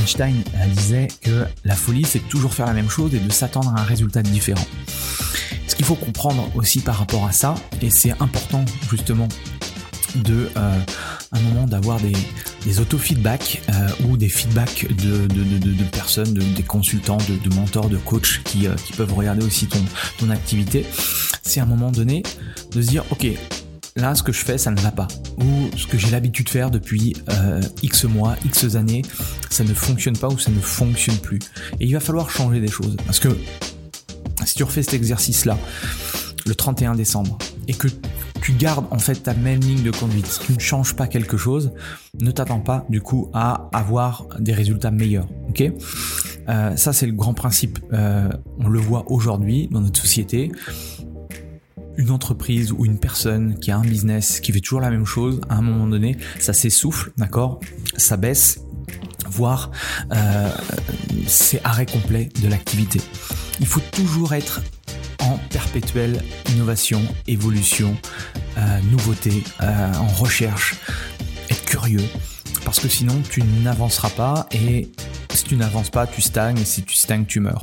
Einstein disait que la folie, c'est toujours faire la même chose et de s'attendre à un résultat différent. Ce qu'il faut comprendre aussi par rapport à ça, et c'est important justement de euh, un moment d'avoir des, auto-feedbacks euh, ou des feedbacks de, de, personnes, des consultants, de, mentors, de coachs qui, euh, qui peuvent regarder aussi ton, ton activité. C'est à un moment donné de se dire ok là ce que je fais ça ne va pas ou ce que j'ai l'habitude de faire depuis x mois, x années, ça ne fonctionne pas ou ça ne fonctionne plus. Et il va falloir changer des choses parce que si tu refais cet exercice là le 31 décembre et que tu gardes en fait ta même ligne de conduite, si tu ne changes pas quelque chose, ne t'attends pas du coup à avoir des résultats meilleurs. Ok? Euh, Ça c'est le grand principe. Euh, on le voit aujourd'hui dans notre société. Une entreprise ou une personne qui a un business qui fait toujours la même chose, à un moment donné, ça s'essouffle, d'accord? Ça baisse, voire euh, c'est arrêt complet de l'activité. Il faut toujours être en perpétuelle innovation, évolution, euh, nouveauté, euh, en recherche, être curieux, parce que sinon tu n'avanceras pas et si tu n'avances pas, tu stagnes et si tu stagnes, tu meurs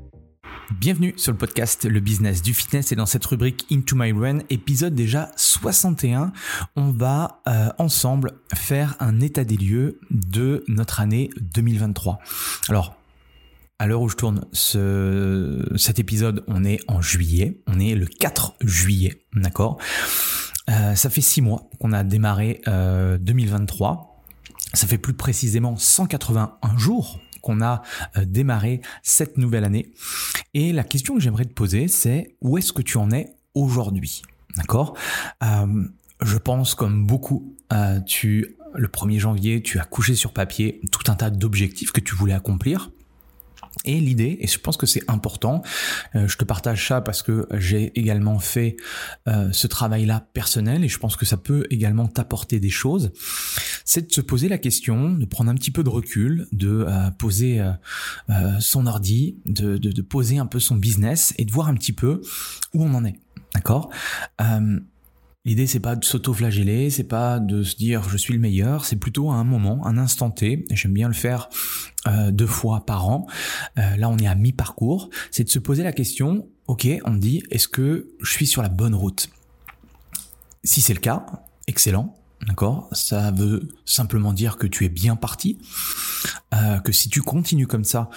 Bienvenue sur le podcast Le Business du Fitness et dans cette rubrique Into My Run, épisode déjà 61, on va euh, ensemble faire un état des lieux de notre année 2023. Alors, à l'heure où je tourne ce, cet épisode, on est en juillet, on est le 4 juillet, d'accord? Euh, Ça fait 6 mois qu'on a démarré 2023. Euh, ça fait plus précisément 181 jours qu'on a euh, démarré cette nouvelle année. Et la question que j'aimerais te poser, c'est où est-ce que tu en es aujourd'hui? D'accord? Euh, Je pense comme beaucoup, euh, tu le 1er janvier, tu as couché sur papier tout un tas d'objectifs que tu voulais accomplir. Et l'idée, et je pense que c'est important, euh, je te partage ça parce que j'ai également fait euh, ce travail-là personnel et je pense que ça peut également t'apporter des choses, c'est de se poser la question, de prendre un petit peu de recul, de euh, poser son ordi, de, de, de, poser un peu son business et de voir un petit peu où on en est. D'accord? L'idée c'est pas de s'auto-flageller, c'est pas de se dire je suis le meilleur, c'est plutôt à un moment, un instant T. J'aime bien le faire euh, deux fois par an. Euh, là on est à mi-parcours. C'est de se poser la question, ok, on dit est-ce que je suis sur la bonne route? Si c'est le cas, excellent. D'accord Ça veut simplement dire que tu es bien parti, euh, que si tu continues comme ça,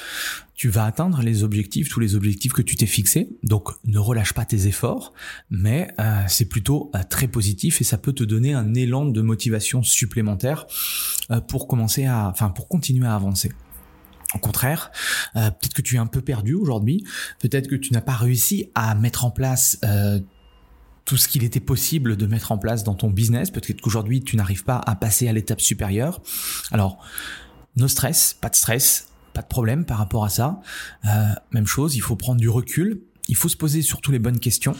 tu vas atteindre les objectifs, tous les objectifs que tu t'es fixés. Donc ne relâche pas tes efforts, mais euh, c'est plutôt euh, très positif et ça peut te donner un élan de motivation supplémentaire pour commencer à, enfin pour continuer à avancer. Au contraire, peut-être que tu es un peu perdu aujourd'hui, peut-être que tu n'as pas réussi à mettre en place tout ce qu'il était possible de mettre en place dans ton business. Peut-être qu'aujourd'hui, tu n'arrives pas à passer à l'étape supérieure. Alors, no stress, pas de stress, pas de problème par rapport à ça. Euh, même chose, il faut prendre du recul. Il faut se poser surtout les bonnes questions.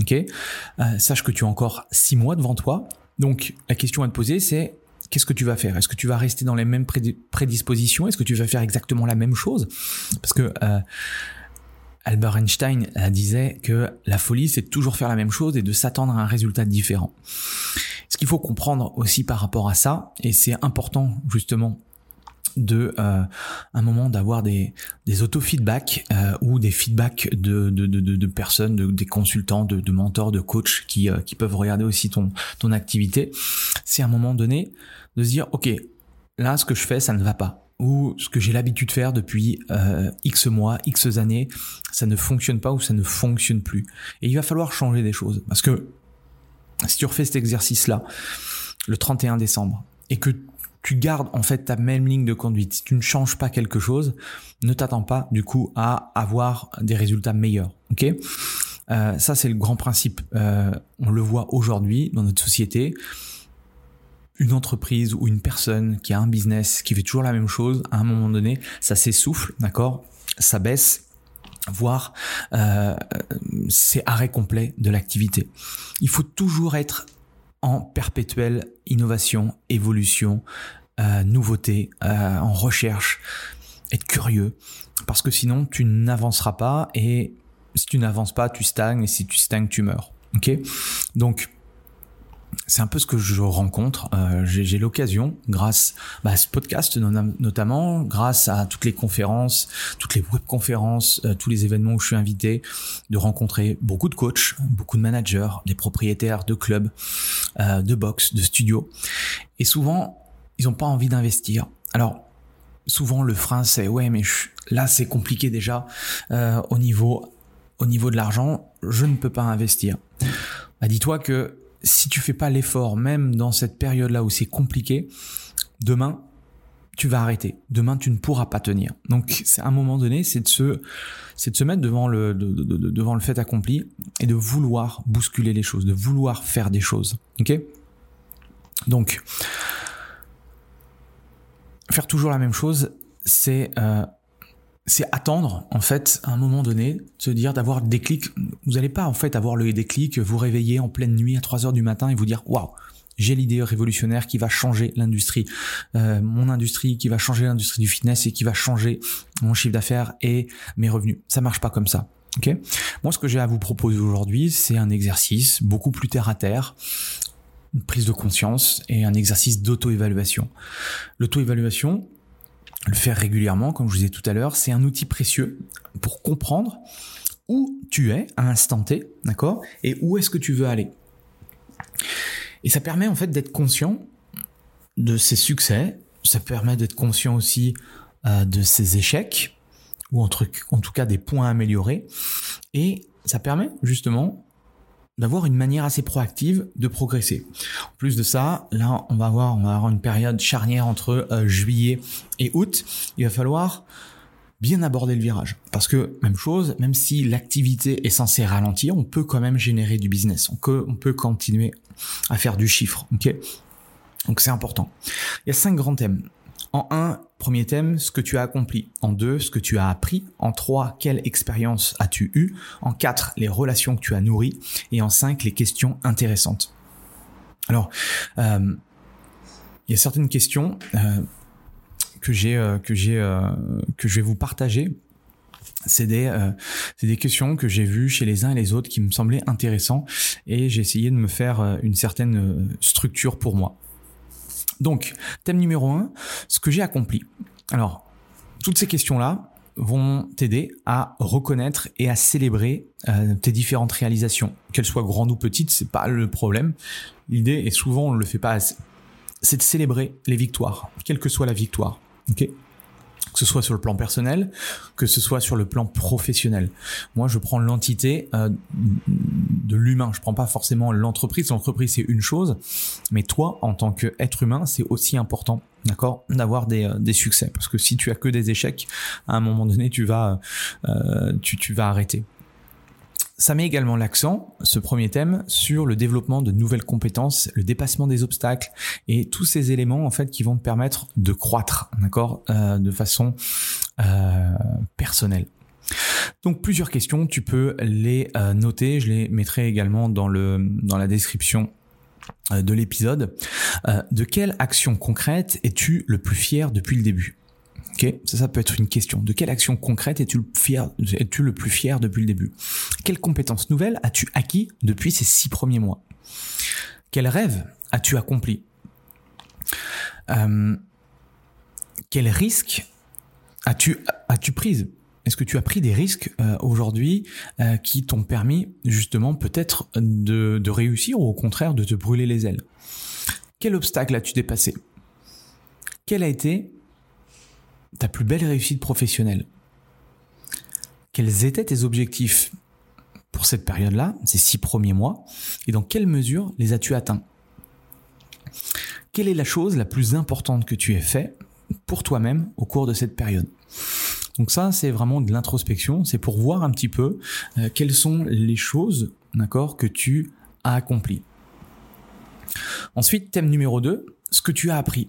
Ok, euh, sache que tu as encore six mois devant toi. Donc, la question à te poser, c'est qu'est-ce que tu vas faire? Est-ce que tu vas rester dans les mêmes prédispositions? Est-ce que tu vas faire exactement la même chose? Parce que euh, Albert Einstein disait que la folie, c'est toujours faire la même chose et de s'attendre à un résultat différent. Ce qu'il faut comprendre aussi par rapport à ça, et c'est important justement de euh, un moment d'avoir des, des auto-feedbacks euh, ou des feedbacks de, de, de, de personnes, de, des consultants, de, de mentors, de coachs qui, euh, qui peuvent regarder aussi ton, ton activité, c'est à un moment donné de se dire, ok, là ce que je fais, ça ne va pas ou ce que j'ai l'habitude de faire depuis euh, X mois, X années, ça ne fonctionne pas ou ça ne fonctionne plus. Et il va falloir changer des choses. Parce que si tu refais cet exercice-là, le 31 décembre, et que tu gardes en fait ta même ligne de conduite, si tu ne changes pas quelque chose, ne t'attends pas du coup à avoir des résultats meilleurs. Ok? Euh, Ça c'est le grand principe. Euh, on le voit aujourd'hui dans notre société. Une entreprise ou une personne qui a un business qui fait toujours la même chose, à un moment donné, ça s'essouffle, d'accord? Ça baisse voire euh, c'est arrêt complet de l'activité. Il faut toujours être en perpétuelle innovation, évolution, euh, nouveauté, euh, en recherche, être curieux, parce que sinon tu n'avanceras pas et si tu n'avances pas, tu stagnes et si tu stagnes, tu meurs. Ok? Donc c'est un peu ce que je rencontre. Euh, j'ai l'occasion, grâce bah, à ce podcast notamment, grâce à toutes les conférences, toutes les webconférences, euh, tous les événements où je suis invité, de rencontrer beaucoup de coachs, beaucoup de managers, des propriétaires de clubs, euh, de box, de studios. Et souvent, ils n'ont pas envie d'investir. Alors, souvent le frein c'est ouais mais là c'est compliqué déjà au niveau au niveau de l'argent, je ne peux pas investir. Bah, dis-toi que si tu fais pas l'effort, même dans cette période-là où c'est compliqué, demain, tu vas arrêter. Demain, tu ne pourras pas tenir. Donc, c'est à un moment donné, c'est de se, c'est de se mettre devant le, devant le fait accompli et de vouloir bousculer les choses, de vouloir faire des choses. Ok? Donc, faire toujours la même chose, c'est euh, c'est attendre en fait à un moment donné, se dire d'avoir le déclic. Vous n'allez pas en fait avoir le déclic, vous réveiller en pleine nuit à 3 heures du matin et vous dire waouh, j'ai l'idée révolutionnaire qui va changer l'industrie, euh, mon industrie qui va changer l'industrie du fitness et qui va changer mon chiffre d'affaires et mes revenus. Ça marche pas comme ça. Ok? Moi, ce que j'ai à vous proposer aujourd'hui, c'est un exercice beaucoup plus terre à terre, une prise de conscience et un exercice d'auto-évaluation. L'auto-évaluation, le faire régulièrement, comme je vous disais tout à l'heure, c'est un outil précieux pour comprendre où tu es à l'instant T, d'accord Et où est-ce que tu veux aller. Et ça permet en fait d'être conscient de ses succès, ça permet d'être conscient aussi euh, de ses échecs, ou en, en tout cas des points à améliorer, et ça permet justement d'avoir une manière assez proactive de progresser. En plus de ça, là, on va avoir, on va avoir une période charnière entre euh, juillet et août. Il va falloir bien aborder le virage. Parce que, même chose, même si l'activité est censée ralentir, on peut quand même générer du business. On peut, on peut continuer à faire du chiffre. ok? Donc c'est important. Il y a cinq grands thèmes. En un, premier thème, ce que tu as accompli. En deux, ce que tu as appris. En trois, quelle expérience as-tu eu En quatre, les relations que tu as nourries. Et en cinq, les questions intéressantes. Alors, euh, il y a certaines questions euh, que j'ai euh, que j'ai que je vais vous partager. C'est des questions que j'ai vues chez les uns et les autres qui me semblaient intéressantes et j'ai essayé de me faire une certaine structure pour moi. Donc, thème numéro un, ce que j'ai accompli. Alors, toutes ces questions-là vont t'aider à reconnaître et à célébrer euh, tes différentes réalisations, qu'elles soient grandes ou petites, c'est pas le problème. L'idée, et souvent on ne le fait pas assez, c'est de célébrer les victoires, quelle que soit la victoire. ok? Que ce soit sur le plan personnel, que ce soit sur le plan professionnel. Moi, je prends l'entité euh, de l'humain. Je prends pas forcément l'entreprise. L'entreprise, c'est une chose, mais toi, en tant qu'être humain, c'est aussi important, d'accord, d'avoir des, euh, des, succès. Parce que si tu as que des échecs, à un moment donné, tu vas, euh, tu, tu vas arrêter. Ça met également l'accent, ce premier thème, sur le développement de nouvelles compétences, le dépassement des obstacles et tous ces éléments en fait qui vont te permettre de croître, d'accord, euh, de façon euh, personnelle. Donc plusieurs questions, tu peux les euh, noter, je les mettrai également dans le dans la description de l'épisode. de quelle action concrète es-tu le plus fier depuis le début? Ça, ça peut être une question. De quelle action concrète es-tu le, plus fier depuis le début? Quelles compétences nouvelles as-tu acquis depuis ces six premiers mois? Quel rêve as-tu accompli euh, Quel risque as-tu as-tu pris Est-ce que tu as pris des risques euh, aujourd'hui euh, qui t'ont permis justement peut-être de, de réussir ou au contraire de te brûler les ailes? Quel obstacle as-tu dépassé? Quel a été ta plus belle réussite professionnelle Quels étaient tes objectifs pour cette période-là, ces six premiers mois, et dans quelle mesure les as-tu atteints? Quelle est la chose la plus importante que tu aies fait pour toi-même au cours de cette période? Donc ça, c'est vraiment de l'introspection, c'est pour voir un petit peu euh, quelles sont les choses, d'accord, que tu as accomplies. Ensuite, thème numéro 2, ce que tu as appris.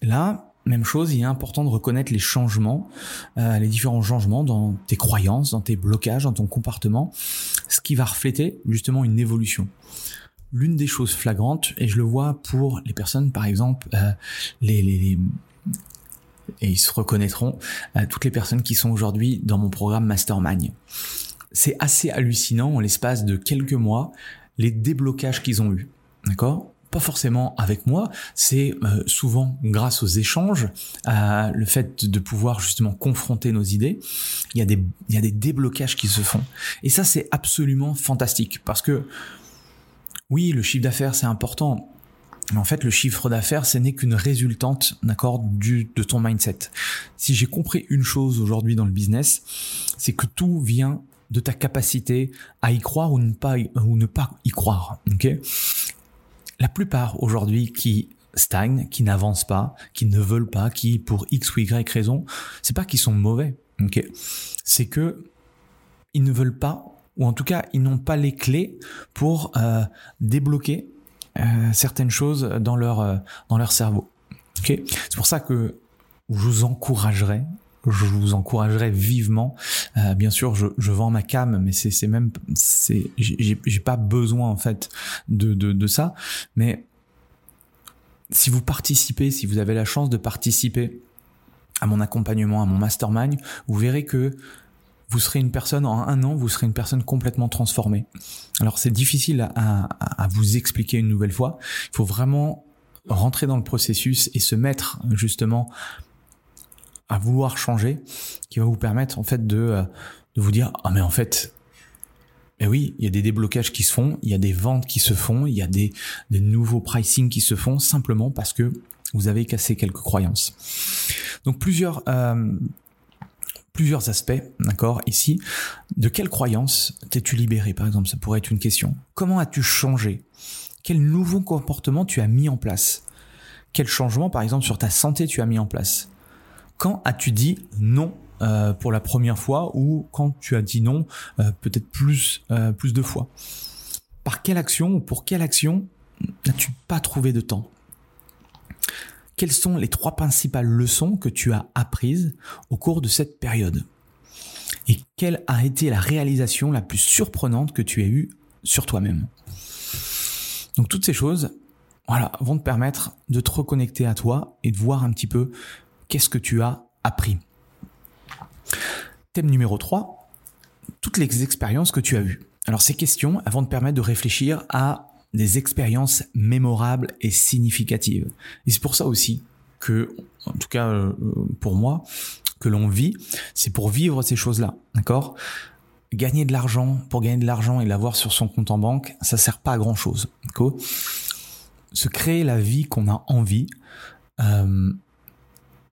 Là, même chose, il est important de reconnaître les changements, euh, les différents changements dans tes croyances, dans tes blocages, dans ton comportement, ce qui va refléter justement une évolution. L'une des choses flagrantes, et je le vois pour les personnes, par exemple, euh, les, et ils se reconnaîtront, euh, toutes les personnes qui sont aujourd'hui dans mon programme Mastermind. C'est assez hallucinant en l'espace de quelques mois les déblocages qu'ils ont eus. D'accord? Pas forcément avec moi, c'est euh, souvent grâce aux échanges, à le fait de pouvoir justement confronter nos idées, il y a des, il y a des déblocages qui se font. Et ça, c'est absolument fantastique parce que oui, le chiffre d'affaires, c'est important. Mais en fait, le chiffre d'affaires, ce n'est qu'une résultante, d'accord, du, de ton mindset. Si j'ai compris une chose aujourd'hui dans le business, c'est que tout vient de ta capacité à y croire ou ne pas, ou ne pas y croire, ok? La plupart aujourd'hui qui stagnent, qui n'avancent pas, qui ne veulent pas, qui pour X ou Y raison, c'est pas qu'ils sont mauvais, C'est que ils ne veulent pas, ou en tout cas ils n'ont pas les clés pour euh, débloquer euh, certaines choses dans leur euh, cerveau. C'est pour ça que je vous encouragerais je vous encouragerais vivement. Euh, bien sûr, je, je, vends ma cam, mais c'est, même, c'est, j'ai, j'ai pas besoin en fait de, de, de ça. Mais si vous participez, si vous avez la chance de participer à mon accompagnement, à mon mastermind, vous verrez que vous serez une personne en un an, vous serez une personne complètement transformée. Alors c'est difficile à, à, à vous expliquer une nouvelle fois. Il faut vraiment rentrer dans le processus et se mettre justement à vouloir changer, qui va vous permettre en fait de, euh, de vous dire ah mais en fait eh oui, il y a des déblocages qui se font, il y a des ventes qui se font, il y a des, nouveaux pricing qui se font simplement parce que vous avez cassé quelques croyances. Donc plusieurs euh, plusieurs aspects, d'accord, ici. De quelles croyances t'es-tu libéré, par exemple? Ça pourrait être une question. Comment as-tu changé? Quel nouveau comportement tu as mis en place? Quel changement, par exemple, sur ta santé tu as mis en place? Quand as-tu dit non euh, pour la première fois ou quand tu as dit non euh, peut-être plus, euh, plus de fois? Par quelle action ou pour quelle action n'as-tu pas trouvé de temps? Quelles sont les trois principales leçons que tu as apprises au cours de cette période? Et quelle a été la réalisation la plus surprenante que tu as eue sur toi-même? Donc toutes ces choses voilà, vont te permettre de te reconnecter à toi et de voir un petit peu qu'est-ce que tu as appris? Thème numéro 3, toutes les expériences que tu as eues. Alors ces questions elles vont te permettre de réfléchir à des expériences mémorables et significatives. Et c'est pour ça aussi que, en tout cas euh, pour moi, que l'on vit, c'est pour vivre ces choses-là, d'accord? Gagner de l'argent pour gagner de l'argent et l'avoir sur son compte en banque, ça sert pas à grand chose. D'accord? Se créer la vie qu'on a envie, euh,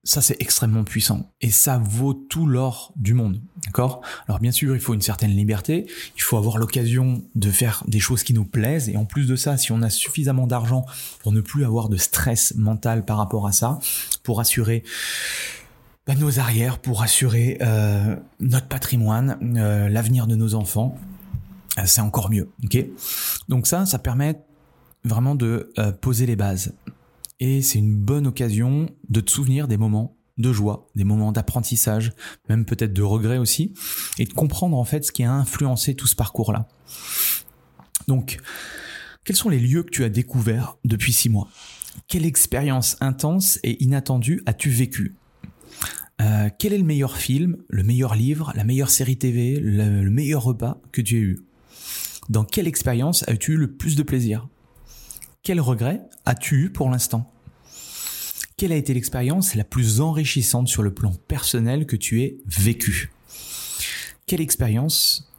ça c'est extrêmement puissant. Et ça vaut tout l'or du monde, d'accord? Alors bien sûr, il faut une certaine liberté, il faut avoir l'occasion de faire des choses qui nous plaisent. Et en plus de ça, si on a suffisamment d'argent pour ne plus avoir de stress mental par rapport à ça, pour assurer bah, nos arrières, pour assurer euh, notre patrimoine, euh, l'avenir de nos enfants, euh, c'est encore mieux, ok? Donc ça, ça permet vraiment de poser les bases et c'est une bonne occasion de te souvenir des moments de joie, des moments d'apprentissage, même peut-être de regret aussi, et de comprendre en fait ce qui a influencé tout ce parcours-là. Donc, quels sont les lieux que tu as découverts depuis six mois? Quelle expérience intense et inattendue as-tu vécue? Euh, Quel est le meilleur film, le meilleur livre, la meilleure série TV, le, le meilleur repas que tu as eu? Dans quelle expérience as-tu eu le plus de plaisir? Quel regret as-tu eu pour l'instant? Quelle a été l'expérience la plus enrichissante sur le plan personnel que tu aies vécue Quelle expérience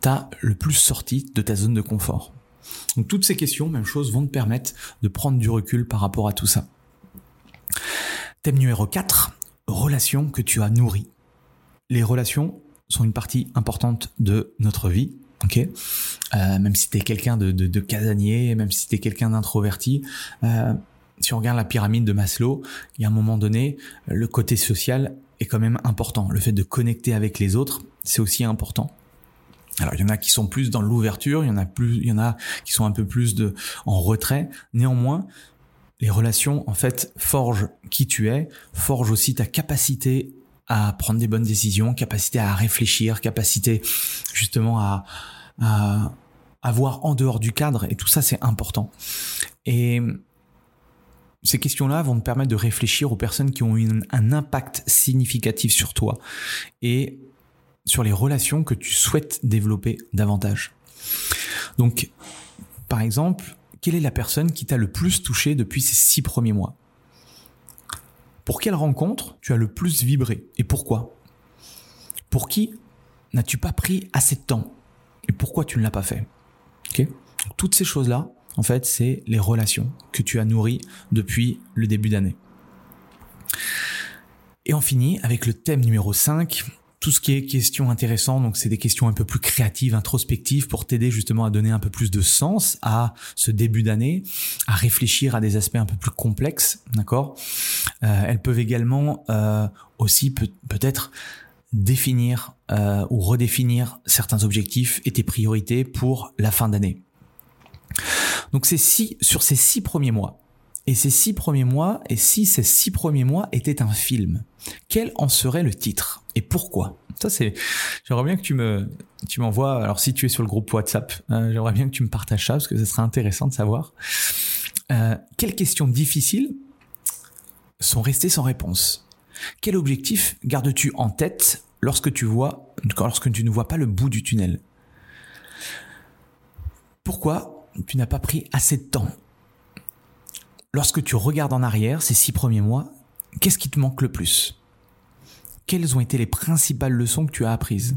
t'a le plus sorti de ta zone de confort? Toutes ces questions, même chose, vont te permettre de prendre du recul par rapport à tout ça. Thème numéro 4, relations que tu as nourries. Les relations sont une partie importante de notre vie. Ok, euh, même si tu es quelqu'un de, de, casanier, même si tu es quelqu'un d'introverti, euh, si on regarde la pyramide de Maslow, il y a un moment donné, le côté social est quand même important. Le fait de connecter avec les autres, c'est aussi important. Alors il y en a qui sont plus dans l'ouverture, il y en a plus, il y en a qui sont un peu plus de en retrait. Néanmoins, les relations en fait forgent qui tu es, forgent aussi ta capacité à prendre des bonnes décisions, capacité à réfléchir, capacité justement à, à, voir en dehors du cadre et tout ça c'est important. Et ces questions-là vont te permettre de réfléchir aux personnes qui ont eu un impact significatif sur toi et sur les relations que tu souhaites développer davantage. Donc, par exemple, quelle est la personne qui t'a le plus touché depuis ces six premiers mois? Pour quelle rencontre tu as le plus vibré et pourquoi? Pour qui n'as-tu pas pris assez de temps et pourquoi tu ne l'as pas fait? Toutes ces choses-là, en fait, c'est les relations que tu as nourries depuis le début d'année. Et on finit avec le thème numéro 5, tout ce qui est questions intéressantes, donc c'est des questions un peu plus créatives, introspectives, pour t'aider justement à donner un peu plus de sens à ce début d'année, à réfléchir à des aspects un peu plus complexes, d'accord? Euh, Elles peuvent également euh, aussi peut- peut-être définir euh, ou redéfinir certains objectifs et tes priorités pour la fin d'année. Donc c'est six, sur ces six premiers mois, et ces six premiers mois, et si ces six premiers mois étaient un film, quel en serait le titre et pourquoi? Ça c'est, j'aimerais bien que tu me, tu m'envoies. Alors si tu es sur le groupe WhatsApp, euh, j'aimerais bien que tu me partages ça parce que ce serait intéressant de savoir. Euh, quelles questions difficiles sont restées sans réponse? Quel objectif gardes-tu en tête lorsque tu vois, lorsque tu ne vois pas le bout du tunnel? Pourquoi tu n'as pas pris assez de temps? Lorsque tu regardes en arrière ces six premiers mois, qu'est-ce qui te manque le plus? Quelles ont été les principales leçons que tu as apprises?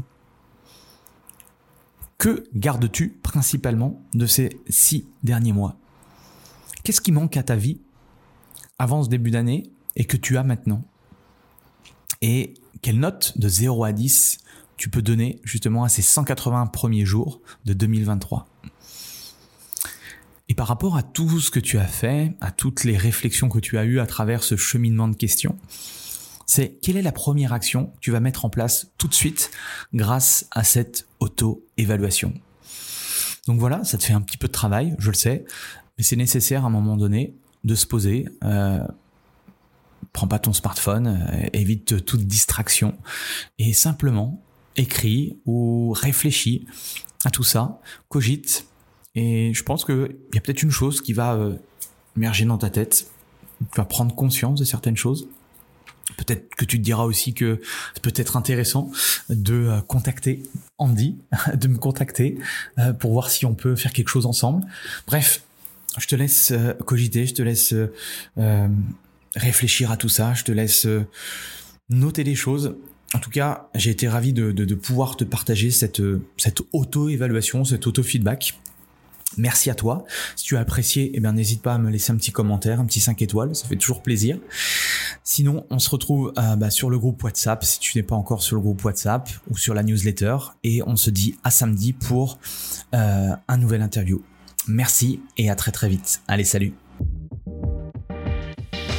Que gardes-tu principalement de ces six derniers mois? Qu'est-ce qui manque à ta vie avant ce début d'année et que tu as maintenant? Et quelle note de 0 à 10 tu peux donner justement à ces 180 premiers jours de 2023 et par rapport à tout ce que tu as fait, à toutes les réflexions que tu as eues à travers ce cheminement de questions, c'est quelle est la première action que tu vas mettre en place tout de suite grâce à cette auto-évaluation? Donc voilà, ça te fait un petit peu de travail, je le sais, mais c'est nécessaire à un moment donné de se poser. Euh, prends pas ton smartphone, euh, évite toute distraction et simplement écris ou réfléchis à tout ça, cogite. Et je pense qu'il y a peut-être une chose qui va euh, émerger dans ta tête. Tu vas prendre conscience de certaines choses Peut-être que tu te diras aussi que c'est peut-être intéressant de euh, contacter Andy, de me contacter euh, pour voir si on peut faire quelque chose ensemble. Bref, je te laisse euh, cogiter, je te laisse réfléchir à tout ça, je te laisse noter les choses. En tout cas, j'ai été ravi de, de, de, pouvoir te partager cette, cette auto-évaluation, cet auto-feedback. Merci à toi. Si tu as apprécié, eh bien, n'hésite pas à me laisser un petit commentaire, un petit 5 étoiles, ça fait toujours plaisir. Sinon, on se retrouve euh, bah, sur le groupe WhatsApp si tu n'es pas encore sur le groupe WhatsApp ou sur la newsletter et on se dit à samedi pour euh, un nouvel interview. Merci et à très très vite. Allez, salut